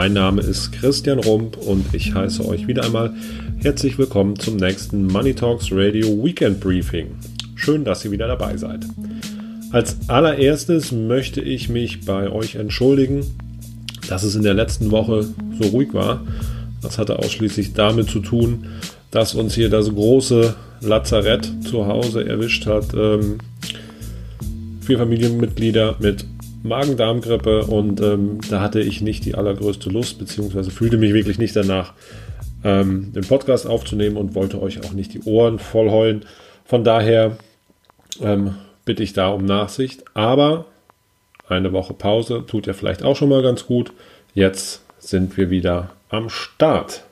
Mein Name ist Christian Rump und ich heiße euch wieder einmal herzlich willkommen zum nächsten Money Talks Radio Weekend Briefing. Schön, dass ihr wieder dabei seid. Als allererstes möchte ich mich bei euch entschuldigen, dass es in der letzten Woche so ruhig war. Das hatte ausschließlich damit zu tun, dass uns hier das große Lazarett zu Hause erwischt hat. Ähm, vier Familienmitglieder mit Magen-Darm-Grippe und ähm, da hatte ich nicht die allergrößte Lust, beziehungsweise fühlte mich wirklich nicht danach, ähm, den Podcast aufzunehmen und wollte euch auch nicht die Ohren voll heulen. Von daher ähm, bitte ich da um Nachsicht. Aber eine Woche Pause tut ja vielleicht auch schon mal ganz gut. Jetzt sind wir wieder am Start.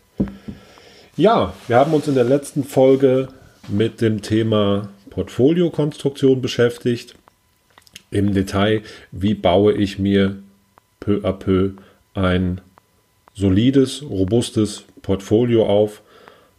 Ja, wir haben uns in der letzten Folge mit dem Thema Portfoliokonstruktion beschäftigt im Detail, wie baue ich mir peu à peu ein solides, robustes Portfolio auf,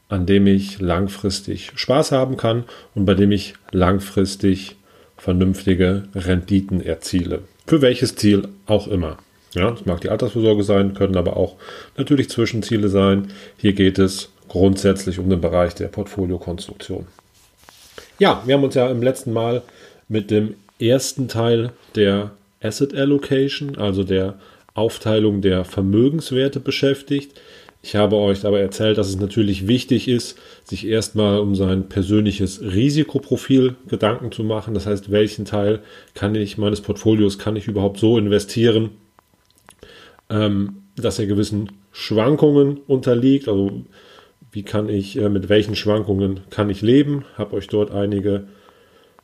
an dem ich langfristig Spaß haben kann und bei dem ich langfristig vernünftige Renditen erziele. Für welches Ziel auch immer. Ja, das mag die Altersvorsorge sein, können aber auch natürlich Zwischenziele sein. Hier geht es grundsätzlich um den Bereich der Portfoliokonstruktion. Ja, wir haben uns ja im letzten Mal mit dem ersten Teil der Asset Allocation, also der Aufteilung der Vermögenswerte beschäftigt. Ich habe euch aber erzählt, dass es natürlich wichtig ist, sich erstmal um sein persönliches Risikoprofil Gedanken zu machen. Das heißt, welchen Teil kann ich meines Portfolios kann ich überhaupt so investieren, ähm, dass er gewissen Schwankungen unterliegt. Also wie kann ich, äh, mit welchen Schwankungen kann ich leben? Habe euch dort einige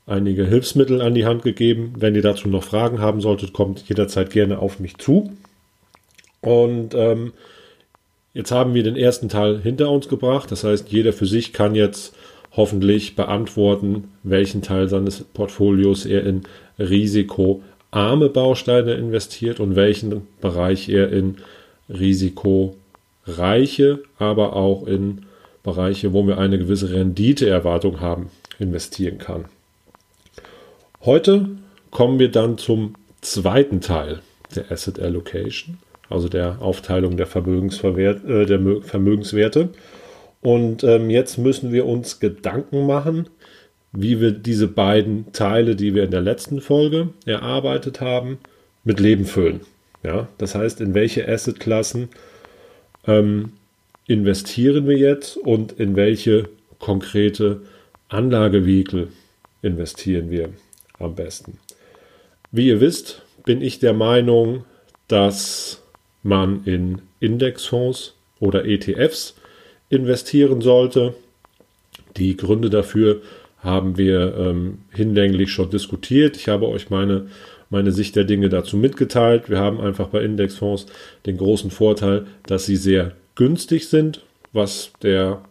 einige Hilfsmittel an die Hand gegeben. Wenn ihr dazu noch Fragen haben solltet, kommt jederzeit gerne auf mich zu. Und ähm, jetzt haben wir den ersten Teil hinter uns gebracht. Das heißt, jeder für sich kann jetzt hoffentlich beantworten, welchen Teil seines Portfolios er in risikoarme Bausteine investiert und welchen Bereich er in risikoreiche, aber auch in Bereiche, wo wir eine gewisse Renditeerwartung haben, investieren kann. Heute kommen wir dann zum zweiten Teil der Asset Allocation, also der Aufteilung der, äh, der Vermögenswerte. Und ähm, jetzt müssen wir uns Gedanken machen, wie wir diese beiden Teile, die wir in der letzten Folge erarbeitet haben, mit Leben füllen. Ja, das heißt, in welche Assetklassen ähm, investieren wir jetzt und in welche konkrete Anlagevehikel investieren wir am besten. Wie ihr wisst, bin ich der Meinung, dass man in Indexfonds oder ETFs investieren sollte. Die Gründe dafür haben wir ähm, hinlänglich schon diskutiert. Ich habe euch meine, meine Sicht der Dinge dazu mitgeteilt. Wir haben einfach bei Indexfonds den großen Vorteil, dass sie sehr günstig sind, was der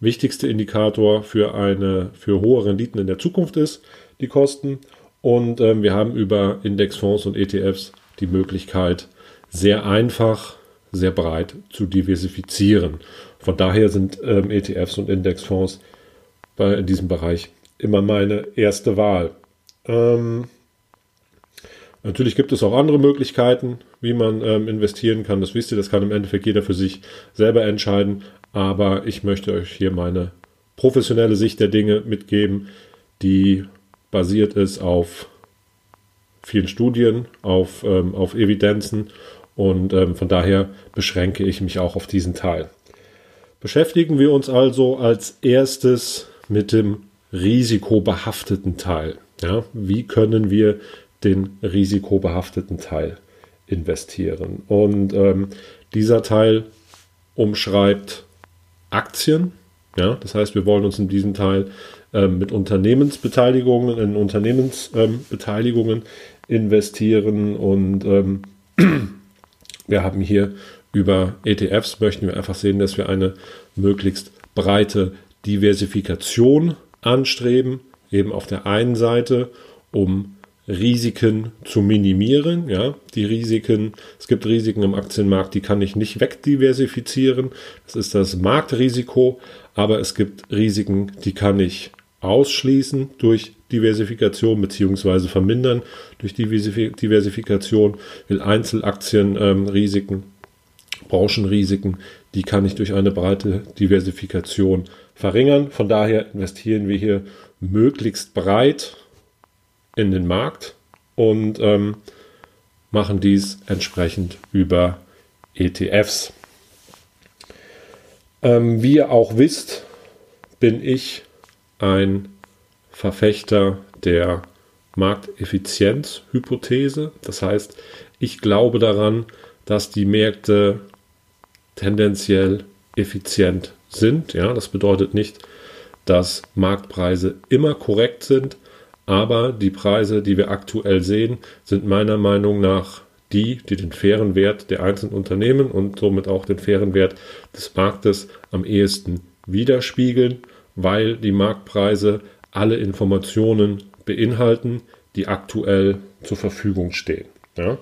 wichtigste Indikator für eine für hohe Renditen in der Zukunft ist die Kosten. Und ähm, wir haben über Indexfonds und ETFs die Möglichkeit, sehr einfach, sehr breit zu diversifizieren. Von daher sind ähm, ETFs und Indexfonds bei, in diesem Bereich immer meine erste Wahl. Ähm, natürlich gibt es auch andere Möglichkeiten, wie man ähm, investieren kann. Das wisst ihr, das kann im Endeffekt jeder für sich selber entscheiden. Aber ich möchte euch hier meine professionelle Sicht der Dinge mitgeben, die basiert ist auf vielen Studien, auf, ähm, auf Evidenzen und ähm, von daher beschränke ich mich auch auf diesen Teil. Beschäftigen wir uns also als erstes mit dem risikobehafteten Teil. Ja, wie können wir den risikobehafteten Teil investieren? Und ähm, dieser Teil umschreibt Aktien. Ja, das heißt, wir wollen uns in diesem Teil ähm, mit Unternehmensbeteiligungen, in Unternehmensbeteiligungen ähm, investieren und ähm, wir haben hier über ETFs möchten wir einfach sehen, dass wir eine möglichst breite Diversifikation anstreben, eben auf der einen Seite, um Risiken zu minimieren. Ja, die Risiken, es gibt Risiken im Aktienmarkt, die kann ich nicht wegdiversifizieren. Das ist das Marktrisiko, aber es gibt Risiken, die kann ich ausschließen durch Diversifikation beziehungsweise vermindern durch Diversifikation, will Einzelaktienrisiken ähm, Branchenrisiken, die kann ich durch eine breite Diversifikation verringern. Von daher investieren wir hier möglichst breit in den Markt und ähm, machen dies entsprechend über ETFs. Ähm, wie ihr auch wisst, bin ich ein Verfechter der Markteffizienzhypothese. Das heißt, ich glaube daran, dass die Märkte tendenziell effizient sind. Ja, das bedeutet nicht, dass Marktpreise immer korrekt sind, aber die Preise, die wir aktuell sehen, sind meiner Meinung nach die, die den fairen Wert der einzelnen Unternehmen und somit auch den fairen Wert des Marktes am ehesten widerspiegeln, weil die Marktpreise alle Informationen beinhalten, die aktuell zur Verfügung stehen. Ja?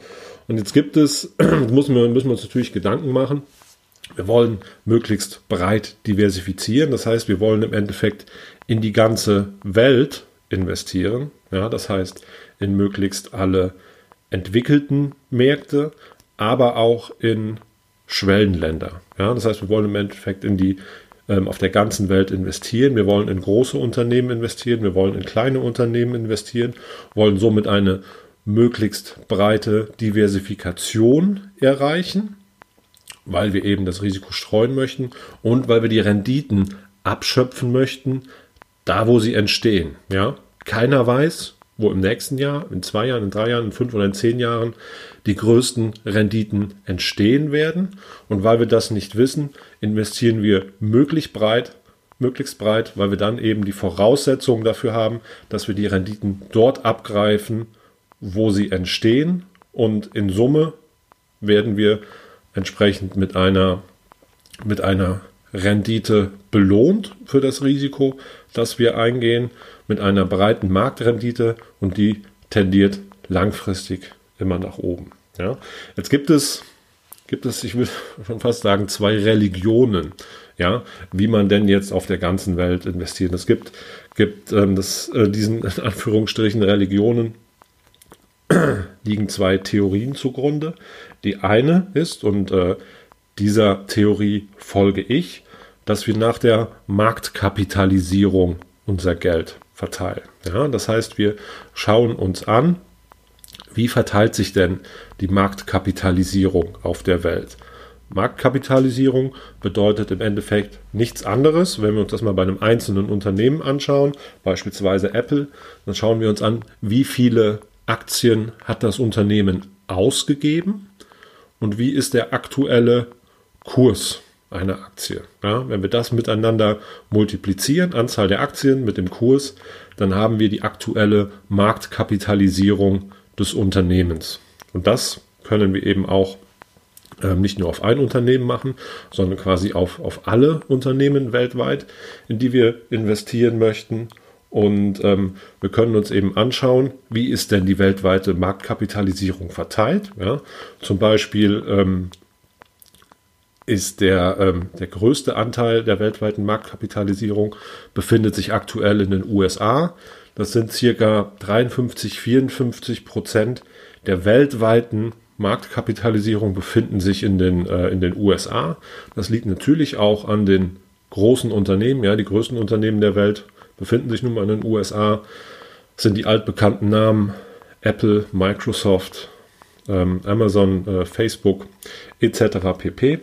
Und jetzt gibt es, müssen wir, müssen wir uns natürlich Gedanken machen, wir wollen möglichst breit diversifizieren. Das heißt, wir wollen im Endeffekt in die ganze Welt investieren. Ja, das heißt, in möglichst alle entwickelten Märkte, aber auch in Schwellenländer. Ja, das heißt, wir wollen im Endeffekt in die ähm, auf der ganzen Welt investieren. Wir wollen in große Unternehmen investieren, wir wollen in kleine Unternehmen investieren, wollen somit eine möglichst breite Diversifikation erreichen, weil wir eben das Risiko streuen möchten und weil wir die Renditen abschöpfen möchten, da wo sie entstehen. Ja? Keiner weiß, wo im nächsten Jahr, in zwei Jahren, in drei Jahren, in fünf oder in zehn Jahren die größten Renditen entstehen werden. Und weil wir das nicht wissen, investieren wir möglichst breit, möglichst breit, weil wir dann eben die Voraussetzungen dafür haben, dass wir die Renditen dort abgreifen, wo sie entstehen. Und in Summe werden wir entsprechend mit einer, mit einer Rendite belohnt für das Risiko, das wir eingehen, mit einer breiten Marktrendite und die tendiert langfristig immer nach oben. Ja. Jetzt gibt es, gibt es, ich will schon fast sagen, zwei Religionen, ja, wie man denn jetzt auf der ganzen Welt investiert. Es gibt, gibt ähm, das, äh, diesen in Anführungsstrichen Religionen liegen zwei Theorien zugrunde. Die eine ist, und äh, dieser Theorie folge ich, dass wir nach der Marktkapitalisierung unser Geld verteilen. Ja, das heißt, wir schauen uns an, wie verteilt sich denn die Marktkapitalisierung auf der Welt. Marktkapitalisierung bedeutet im Endeffekt nichts anderes. Wenn wir uns das mal bei einem einzelnen Unternehmen anschauen, beispielsweise Apple, dann schauen wir uns an, wie viele Aktien hat das Unternehmen ausgegeben und wie ist der aktuelle Kurs einer Aktie. Ja, wenn wir das miteinander multiplizieren, Anzahl der Aktien mit dem Kurs, dann haben wir die aktuelle Marktkapitalisierung des Unternehmens. Und das können wir eben auch äh, nicht nur auf ein Unternehmen machen, sondern quasi auf, auf alle Unternehmen weltweit, in die wir investieren möchten. Und ähm, wir können uns eben anschauen, wie ist denn die weltweite Marktkapitalisierung verteilt. Ja? Zum Beispiel ähm, ist der, ähm, der größte Anteil der weltweiten Marktkapitalisierung befindet sich aktuell in den USA. Das sind circa 53, 54 Prozent der weltweiten Marktkapitalisierung befinden sich in den, äh, in den USA. Das liegt natürlich auch an den großen Unternehmen. Ja, die größten Unternehmen der Welt befinden sich nun mal in den USA. Das sind die altbekannten Namen Apple, Microsoft, ähm, Amazon, äh, Facebook etc. pp.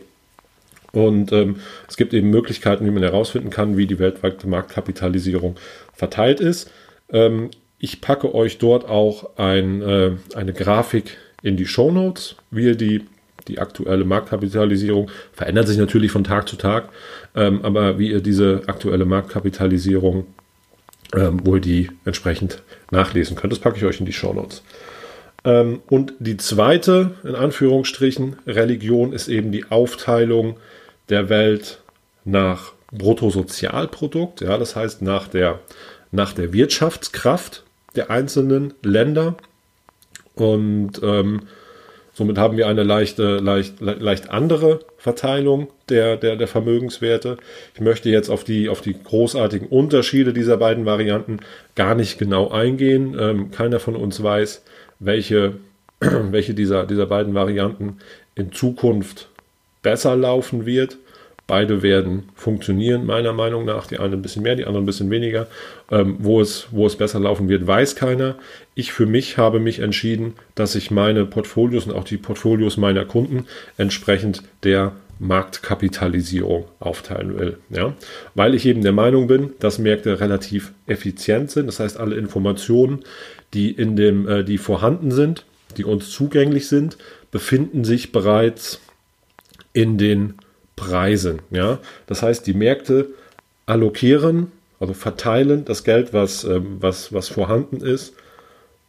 Und ähm, es gibt eben Möglichkeiten, wie man herausfinden kann, wie die weltweite Marktkapitalisierung verteilt ist. Ähm, ich packe euch dort auch ein, äh, eine Grafik in die Show Notes, wie ihr die, die aktuelle Marktkapitalisierung verändert sich natürlich von Tag zu Tag, ähm, aber wie ihr diese aktuelle Marktkapitalisierung, ähm, wo ihr die entsprechend nachlesen könnt, das packe ich euch in die Show Notes. Ähm, und die zweite, in Anführungsstrichen, Religion ist eben die Aufteilung der Welt nach Bruttosozialprodukt, ja, das heißt nach der, nach der Wirtschaftskraft der einzelnen Länder. Und ähm, somit haben wir eine leichte, leicht, leicht andere Verteilung der, der, der Vermögenswerte. Ich möchte jetzt auf die, auf die großartigen Unterschiede dieser beiden Varianten gar nicht genau eingehen. Ähm, keiner von uns weiß, welche, welche dieser, dieser beiden Varianten in Zukunft besser laufen wird. Beide werden funktionieren, meiner Meinung nach. Die eine ein bisschen mehr, die andere ein bisschen weniger. Ähm, wo, es, wo es besser laufen wird, weiß keiner. Ich für mich habe mich entschieden, dass ich meine Portfolios und auch die Portfolios meiner Kunden entsprechend der Marktkapitalisierung aufteilen will. Ja? Weil ich eben der Meinung bin, dass Märkte relativ effizient sind. Das heißt, alle Informationen, die, in dem, äh, die vorhanden sind, die uns zugänglich sind, befinden sich bereits in den Preisen. Ja? Das heißt, die Märkte allokieren, also verteilen das Geld, was, ähm, was, was vorhanden ist,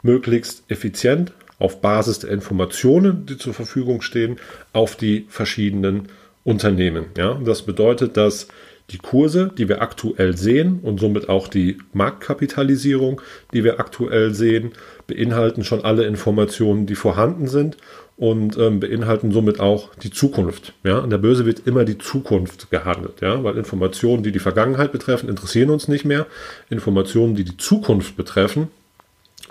möglichst effizient auf Basis der Informationen, die zur Verfügung stehen, auf die verschiedenen Unternehmen. Ja? das bedeutet, dass die Kurse, die wir aktuell sehen und somit auch die Marktkapitalisierung, die wir aktuell sehen, beinhalten schon alle Informationen, die vorhanden sind und ähm, beinhalten somit auch die Zukunft. Ja, an der Börse wird immer die Zukunft gehandelt, ja, weil Informationen, die die Vergangenheit betreffen, interessieren uns nicht mehr. Informationen, die die Zukunft betreffen,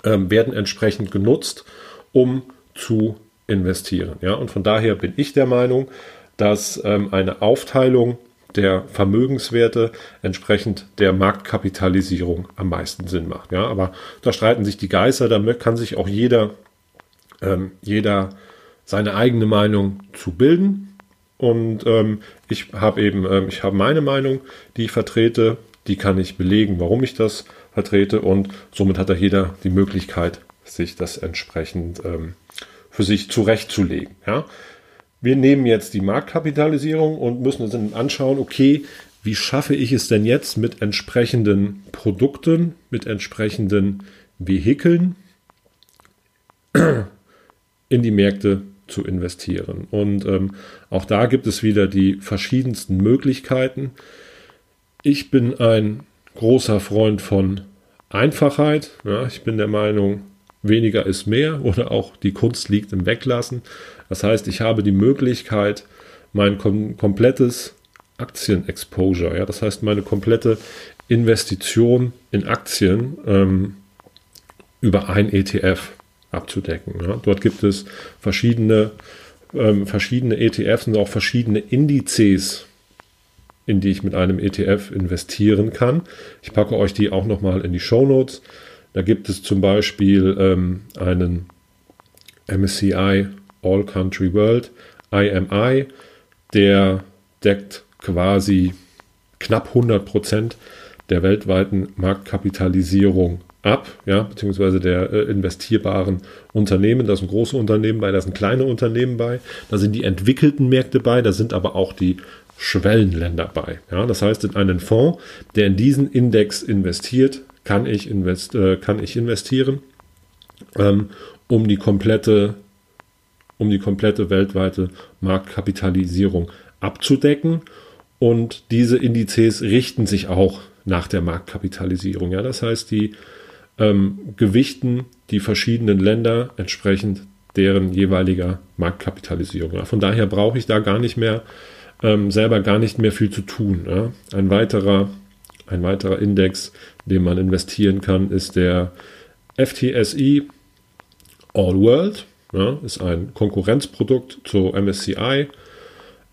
ähm, werden entsprechend genutzt, um zu investieren. Ja, und von daher bin ich der Meinung, dass ähm, eine Aufteilung der Vermögenswerte entsprechend der Marktkapitalisierung am meisten Sinn macht. Ja, aber da streiten sich die Geister, da kann sich auch jeder, ähm, jeder seine eigene Meinung zu bilden. Und ähm, ich habe eben, ähm, ich habe meine Meinung, die ich vertrete, die kann ich belegen, warum ich das vertrete und somit hat da jeder die Möglichkeit, sich das entsprechend ähm, für sich zurechtzulegen. Ja? wir nehmen jetzt die Marktkapitalisierung und müssen uns dann anschauen, okay, wie schaffe ich es denn jetzt mit entsprechenden Produkten, mit entsprechenden Vehikeln in die Märkte zu investieren. Und ähm, auch da gibt es wieder die verschiedensten Möglichkeiten. Ich bin ein großer Freund von Einfachheit. Ja, ich bin der Meinung, weniger ist mehr oder auch die Kunst liegt im Weglassen. Das heißt, ich habe die Möglichkeit, mein kom komplettes Aktienexposure, ja, das heißt meine komplette Investition in Aktien ähm, über ein ETF abzudecken. Ja. Dort gibt es verschiedene, ähm, verschiedene ETFs und auch verschiedene Indizes, in die ich mit einem ETF investieren kann. Ich packe euch die auch nochmal in die Show Notes. Da gibt es zum Beispiel ähm, einen MSCI All Country World, IMI, der deckt quasi knapp 100 Prozent der weltweiten Marktkapitalisierung ab, ja, beziehungsweise der äh, investierbaren Unternehmen. Da sind große Unternehmen bei, da sind kleine Unternehmen bei, da sind die entwickelten Märkte bei, da sind aber auch die Schwellenländer bei. Ja, das heißt, in einen Fonds, der in diesen Index investiert, kann ich, invest, äh, kann ich investieren, ähm, um die komplette um die komplette weltweite Marktkapitalisierung abzudecken. Und diese Indizes richten sich auch nach der Marktkapitalisierung. Ja, das heißt, die ähm, gewichten die verschiedenen Länder entsprechend deren jeweiliger Marktkapitalisierung. Ja. Von daher brauche ich da gar nicht mehr ähm, selber gar nicht mehr viel zu tun. Ja. Ein weiterer ein weiterer Index, den man investieren kann, ist der FTSE All World. Ja, ist ein Konkurrenzprodukt zu MSCI.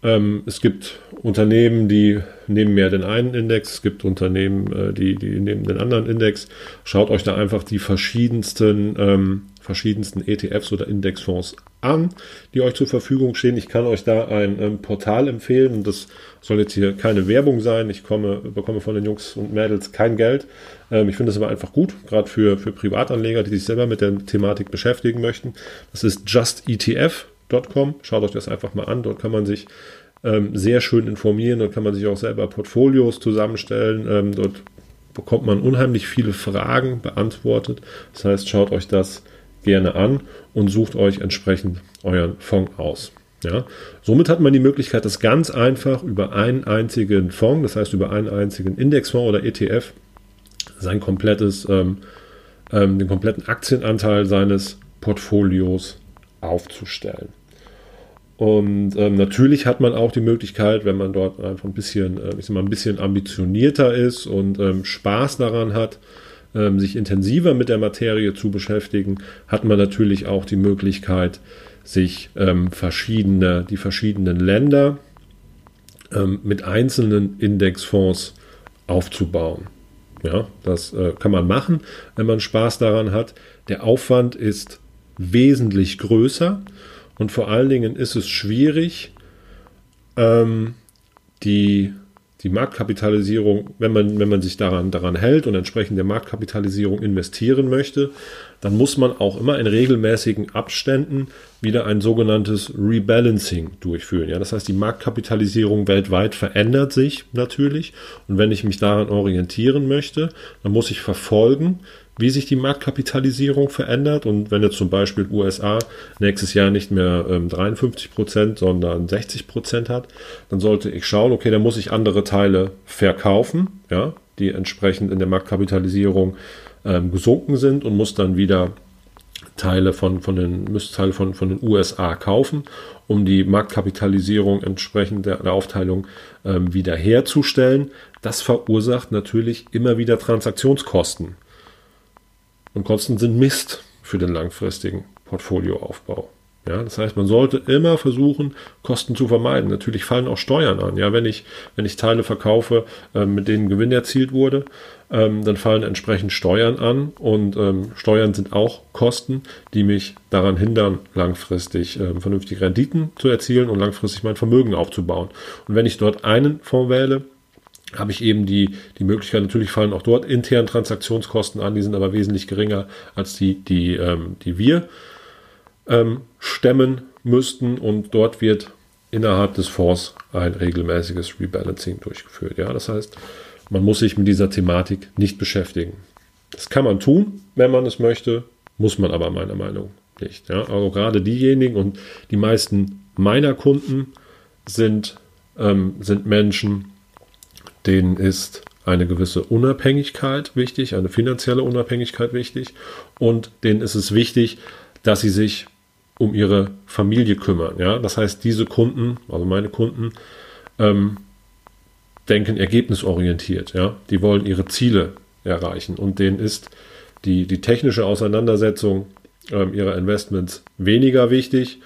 Ähm, es gibt Unternehmen, die nehmen mehr den einen Index, es gibt Unternehmen, äh, die, die nehmen den anderen Index. Schaut euch da einfach die verschiedensten ähm, verschiedensten ETFs oder Indexfonds an, die euch zur Verfügung stehen. Ich kann euch da ein ähm, Portal empfehlen das soll jetzt hier keine Werbung sein. Ich komme, bekomme von den Jungs und Mädels kein Geld. Ähm, ich finde es aber einfach gut, gerade für, für Privatanleger, die sich selber mit der Thematik beschäftigen möchten. Das ist justetf.com. Schaut euch das einfach mal an. Dort kann man sich ähm, sehr schön informieren. Dort kann man sich auch selber Portfolios zusammenstellen. Ähm, dort bekommt man unheimlich viele Fragen beantwortet. Das heißt, schaut euch das an gerne an und sucht euch entsprechend euren Fonds aus. Ja, somit hat man die Möglichkeit, das ganz einfach über einen einzigen Fonds, das heißt über einen einzigen Indexfonds oder ETF, sein komplettes, ähm, ähm, den kompletten Aktienanteil seines Portfolios aufzustellen. Und ähm, natürlich hat man auch die Möglichkeit, wenn man dort einfach ein bisschen, äh, ich sag mal, ein bisschen ambitionierter ist und ähm, Spaß daran hat, ähm, sich intensiver mit der Materie zu beschäftigen, hat man natürlich auch die Möglichkeit, sich ähm, verschiedene, die verschiedenen Länder ähm, mit einzelnen Indexfonds aufzubauen. Ja, das äh, kann man machen, wenn man Spaß daran hat. Der Aufwand ist wesentlich größer und vor allen Dingen ist es schwierig, ähm, die die Marktkapitalisierung, wenn man, wenn man sich daran, daran hält und entsprechend der Marktkapitalisierung investieren möchte, dann muss man auch immer in regelmäßigen Abständen wieder ein sogenanntes Rebalancing durchführen. Ja, das heißt, die Marktkapitalisierung weltweit verändert sich natürlich. Und wenn ich mich daran orientieren möchte, dann muss ich verfolgen, wie sich die Marktkapitalisierung verändert. Und wenn jetzt zum Beispiel USA nächstes Jahr nicht mehr ähm, 53 Prozent, sondern 60 Prozent hat, dann sollte ich schauen, okay, dann muss ich andere Teile verkaufen, ja, die entsprechend in der Marktkapitalisierung ähm, gesunken sind und muss dann wieder Teile von, von den, müsste Teile von, von den USA kaufen, um die Marktkapitalisierung entsprechend der, der Aufteilung ähm, wiederherzustellen. Das verursacht natürlich immer wieder Transaktionskosten. Und Kosten sind Mist für den langfristigen Portfolioaufbau. Ja, das heißt, man sollte immer versuchen, Kosten zu vermeiden. Natürlich fallen auch Steuern an. Ja, wenn ich, wenn ich Teile verkaufe, äh, mit denen Gewinn erzielt wurde, ähm, dann fallen entsprechend Steuern an. Und ähm, Steuern sind auch Kosten, die mich daran hindern, langfristig äh, vernünftige Renditen zu erzielen und langfristig mein Vermögen aufzubauen. Und wenn ich dort einen Fonds wähle, habe ich eben die, die Möglichkeit, natürlich fallen auch dort intern Transaktionskosten an, die sind aber wesentlich geringer als die, die, ähm, die wir ähm, stemmen müssten und dort wird innerhalb des Fonds ein regelmäßiges Rebalancing durchgeführt. Ja, das heißt, man muss sich mit dieser Thematik nicht beschäftigen. Das kann man tun, wenn man es möchte, muss man aber meiner Meinung nicht. Ja, also gerade diejenigen und die meisten meiner Kunden sind, ähm, sind Menschen, denen ist eine gewisse Unabhängigkeit wichtig, eine finanzielle Unabhängigkeit wichtig und denen ist es wichtig, dass sie sich um ihre Familie kümmern. Ja? Das heißt, diese Kunden, also meine Kunden, ähm, denken ergebnisorientiert. Ja? Die wollen ihre Ziele erreichen und denen ist die, die technische Auseinandersetzung ähm, ihrer Investments weniger wichtig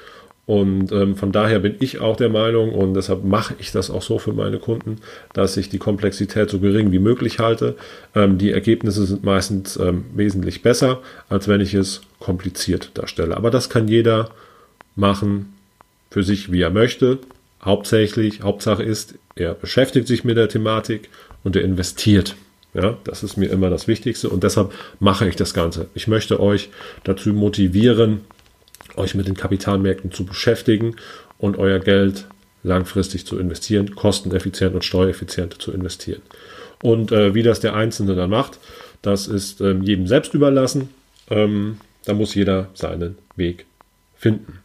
und ähm, von daher bin ich auch der Meinung und deshalb mache ich das auch so für meine Kunden, dass ich die Komplexität so gering wie möglich halte. Ähm, die Ergebnisse sind meistens ähm, wesentlich besser, als wenn ich es kompliziert darstelle. Aber das kann jeder machen für sich, wie er möchte. Hauptsächlich, Hauptsache ist, er beschäftigt sich mit der Thematik und er investiert. Ja, das ist mir immer das Wichtigste und deshalb mache ich das Ganze. Ich möchte euch dazu motivieren, euch mit den Kapitalmärkten zu beschäftigen und euer Geld langfristig zu investieren, kosteneffizient und steuereffizient zu investieren. Und äh, wie das der Einzelne dann macht, das ist ähm, jedem selbst überlassen. Ähm, da muss jeder seinen Weg finden.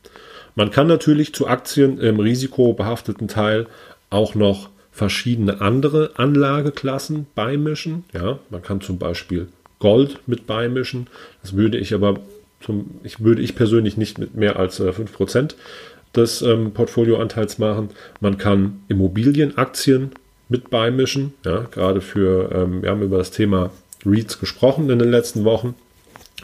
Man kann natürlich zu Aktien im risikobehafteten Teil auch noch verschiedene andere Anlageklassen beimischen. Ja, man kann zum Beispiel Gold mit beimischen. Das würde ich aber zum, ich würde ich persönlich nicht mit mehr als äh, 5% des ähm, Portfolioanteils machen. Man kann Immobilienaktien mit beimischen, ja, gerade für, ähm, wir haben über das Thema REITs gesprochen in den letzten Wochen.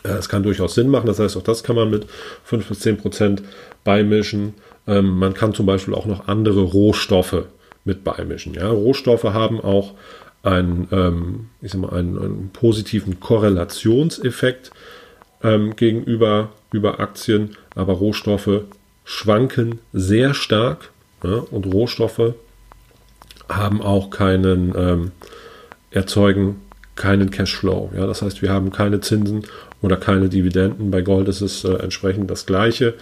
Äh, es kann durchaus Sinn machen, das heißt, auch das kann man mit 5 bis 10% beimischen. Ähm, man kann zum Beispiel auch noch andere Rohstoffe mit beimischen. Ja. Rohstoffe haben auch einen, ähm, ich sag mal, einen, einen positiven Korrelationseffekt ähm, gegenüber über Aktien, aber Rohstoffe schwanken sehr stark ja, und Rohstoffe haben auch keinen, ähm, erzeugen keinen Cashflow. Ja, das heißt, wir haben keine Zinsen oder keine Dividenden. Bei Gold ist es äh, entsprechend das Gleiche.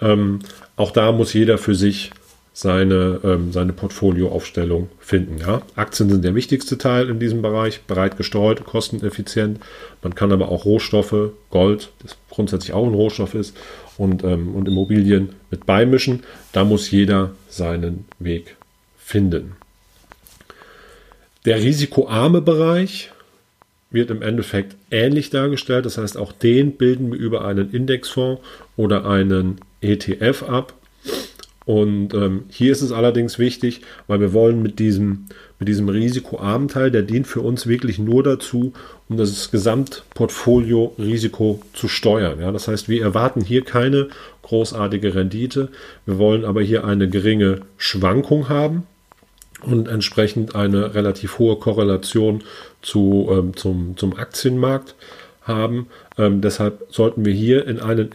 Ähm, auch da muss jeder für sich seine, ähm, seine Portfolioaufstellung finden. Ja? Aktien sind der wichtigste Teil in diesem Bereich, breit gestreut, kosteneffizient. Man kann aber auch Rohstoffe, Gold, das grundsätzlich auch ein Rohstoff ist, und, ähm, und Immobilien mit beimischen. Da muss jeder seinen Weg finden. Der risikoarme Bereich wird im Endeffekt ähnlich dargestellt. Das heißt, auch den bilden wir über einen Indexfonds oder einen ETF ab. Und ähm, hier ist es allerdings wichtig, weil wir wollen mit diesem mit diesem risikoarmen Teil, der dient für uns wirklich nur dazu, um das Gesamtportfolio Risiko zu steuern. Ja, das heißt, wir erwarten hier keine großartige Rendite. Wir wollen aber hier eine geringe Schwankung haben und entsprechend eine relativ hohe Korrelation zu, ähm, zum, zum Aktienmarkt haben. Ähm, deshalb sollten wir hier in einen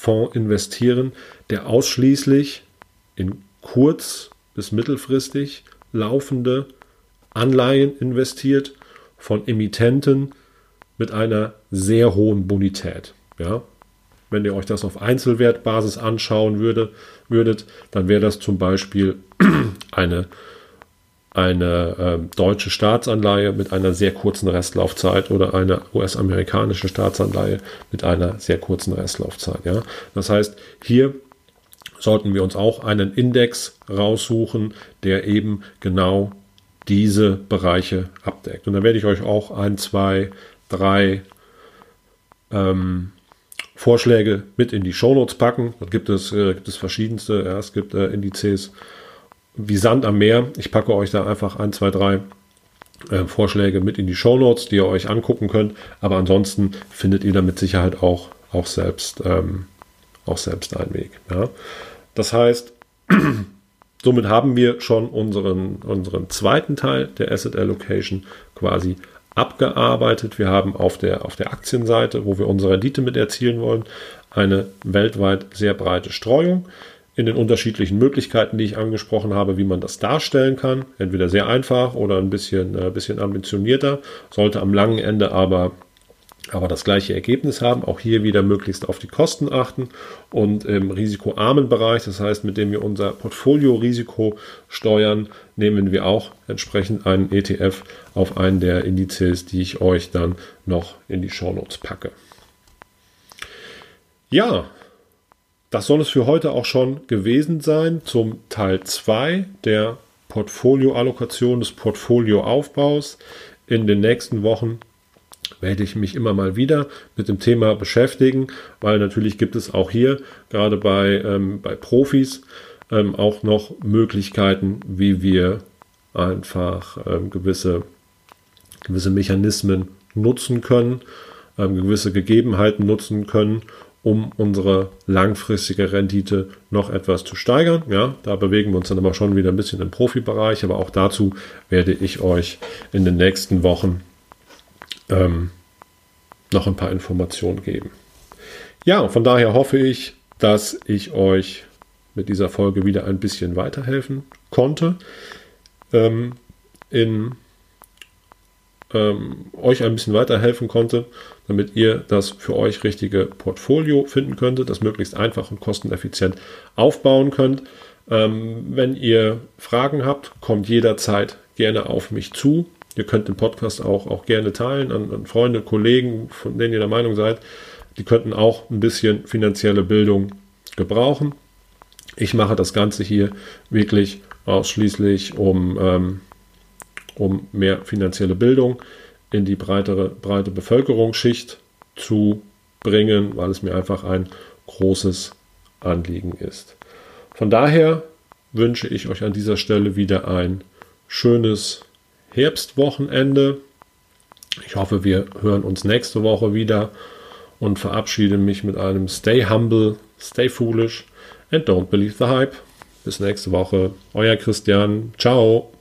Indexfonds investieren, der ausschließlich in kurz- bis mittelfristig laufende Anleihen investiert von Emittenten mit einer sehr hohen Bonität. Ja? Wenn ihr euch das auf Einzelwertbasis anschauen würde, würdet, dann wäre das zum Beispiel eine, eine äh, deutsche Staatsanleihe mit einer sehr kurzen Restlaufzeit oder eine US-amerikanische Staatsanleihe mit einer sehr kurzen Restlaufzeit. Ja? Das heißt, hier sollten wir uns auch einen Index raussuchen, der eben genau diese Bereiche abdeckt. Und da werde ich euch auch ein, zwei, drei ähm, Vorschläge mit in die Shownotes packen. Da gibt es, äh, gibt es verschiedenste. Ja, es gibt äh, Indizes wie Sand am Meer. Ich packe euch da einfach ein, zwei, drei äh, Vorschläge mit in die Shownotes, die ihr euch angucken könnt. Aber ansonsten findet ihr da mit Sicherheit auch, auch, selbst, ähm, auch selbst einen Weg. Ja. Das heißt, somit haben wir schon unseren, unseren zweiten Teil der Asset Allocation quasi abgearbeitet. Wir haben auf der, auf der Aktienseite, wo wir unsere Rendite mit erzielen wollen, eine weltweit sehr breite Streuung in den unterschiedlichen Möglichkeiten, die ich angesprochen habe, wie man das darstellen kann. Entweder sehr einfach oder ein bisschen, äh, bisschen ambitionierter, sollte am langen Ende aber aber das gleiche Ergebnis haben. Auch hier wieder möglichst auf die Kosten achten und im risikoarmen Bereich, das heißt, mit dem wir unser Portfolio-Risiko steuern, nehmen wir auch entsprechend einen ETF auf einen der Indizes, die ich euch dann noch in die Shownotes packe. Ja, das soll es für heute auch schon gewesen sein zum Teil 2 der Portfolioallokation des Portfolioaufbaus. In den nächsten Wochen werde ich mich immer mal wieder mit dem Thema beschäftigen, weil natürlich gibt es auch hier, gerade bei, ähm, bei Profis, ähm, auch noch Möglichkeiten, wie wir einfach ähm, gewisse, gewisse Mechanismen nutzen können, ähm, gewisse Gegebenheiten nutzen können, um unsere langfristige Rendite noch etwas zu steigern. Ja, da bewegen wir uns dann aber schon wieder ein bisschen im Profibereich, aber auch dazu werde ich euch in den nächsten Wochen ähm, noch ein paar Informationen geben. Ja, von daher hoffe ich, dass ich euch mit dieser Folge wieder ein bisschen weiterhelfen konnte, ähm, in ähm, euch ein bisschen weiterhelfen konnte, damit ihr das für euch richtige Portfolio finden könntet, das möglichst einfach und kosteneffizient aufbauen könnt. Ähm, wenn ihr Fragen habt, kommt jederzeit gerne auf mich zu. Ihr könnt den Podcast auch, auch gerne teilen an, an Freunde, Kollegen, von denen ihr der Meinung seid, die könnten auch ein bisschen finanzielle Bildung gebrauchen. Ich mache das Ganze hier wirklich ausschließlich um, ähm, um mehr finanzielle Bildung in die breitere, breite Bevölkerungsschicht zu bringen, weil es mir einfach ein großes Anliegen ist. Von daher wünsche ich euch an dieser Stelle wieder ein schönes Herbstwochenende. Ich hoffe, wir hören uns nächste Woche wieder und verabschiede mich mit einem Stay humble, stay foolish and don't believe the hype. Bis nächste Woche. Euer Christian. Ciao.